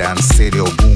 Dance city. Boom.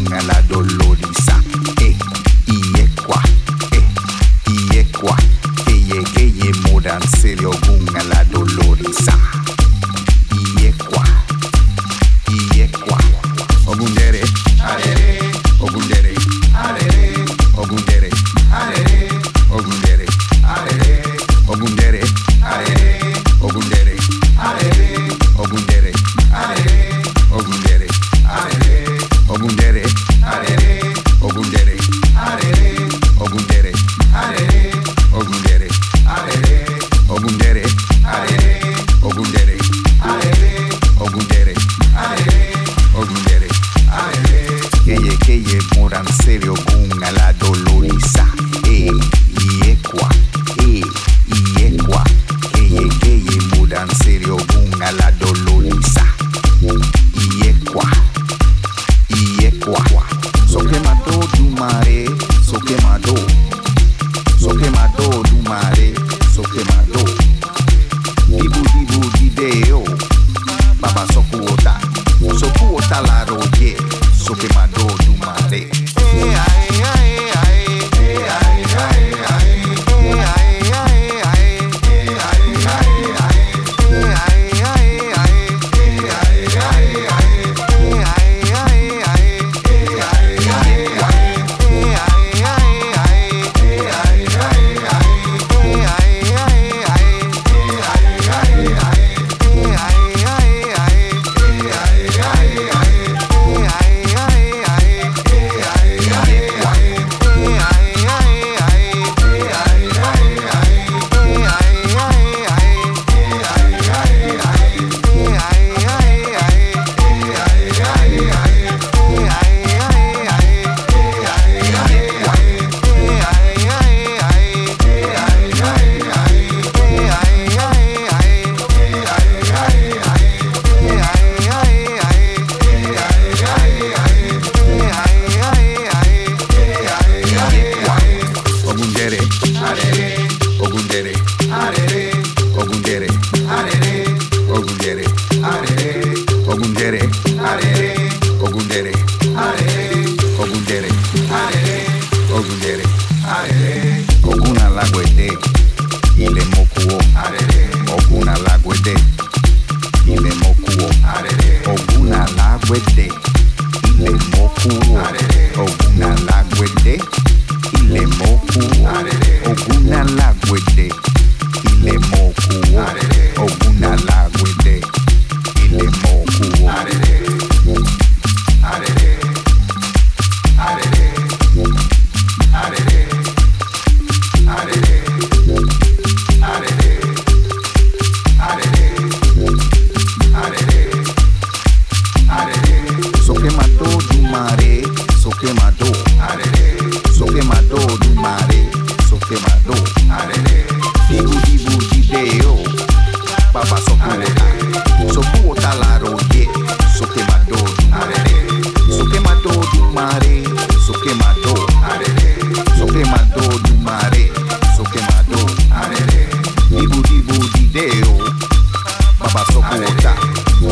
Baba sopporta,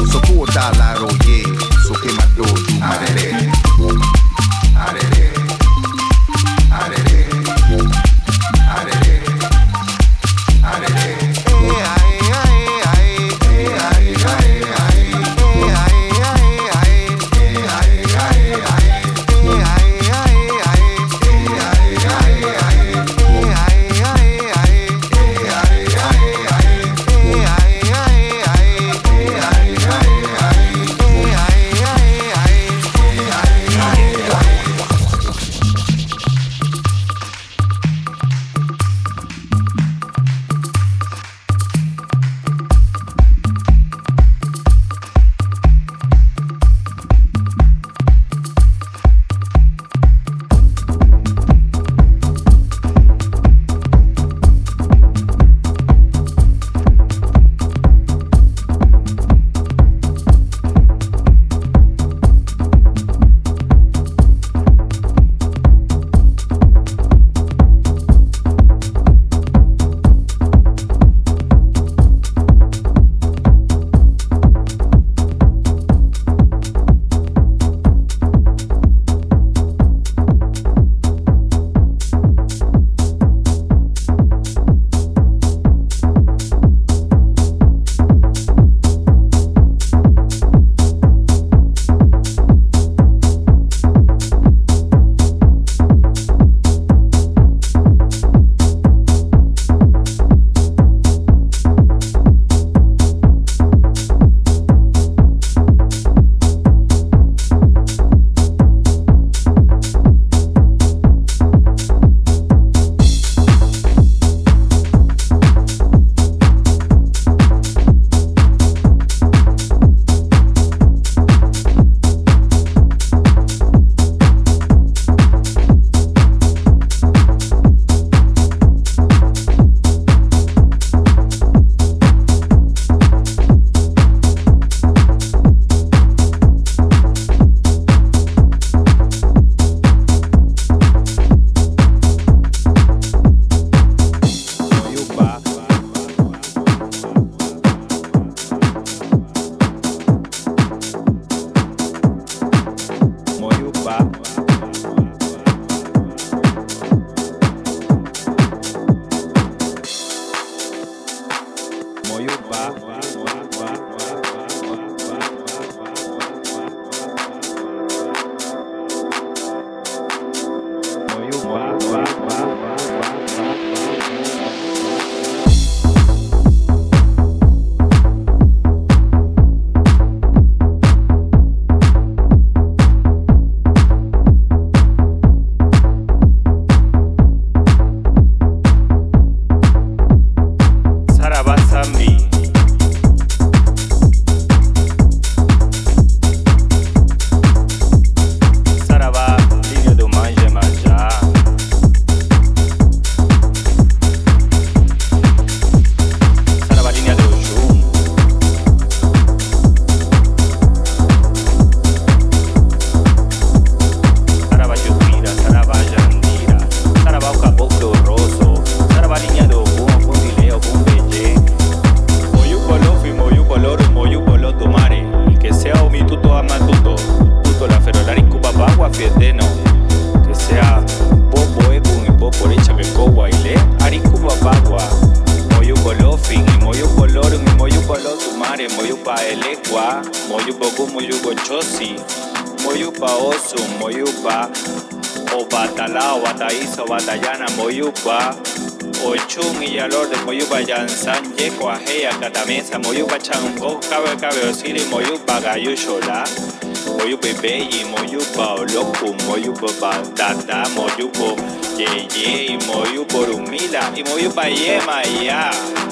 sopporta la roye, so que ma do tu marere. Arere. Taiso, Batallana, Moyubba, Ochun y Yalor de Moyubba, Yansan, Yeco, Ajea, Catamesa, Moyubba, Changó, Cabe, Cabe, Osiri, Moyubba, Gayushola, Moyubba, Beyi, Moyubba, Olocu, Moyubba, Batata, Moyubba, Yeye, Moyubba, Rumila y Moyubba, Yema, Ya.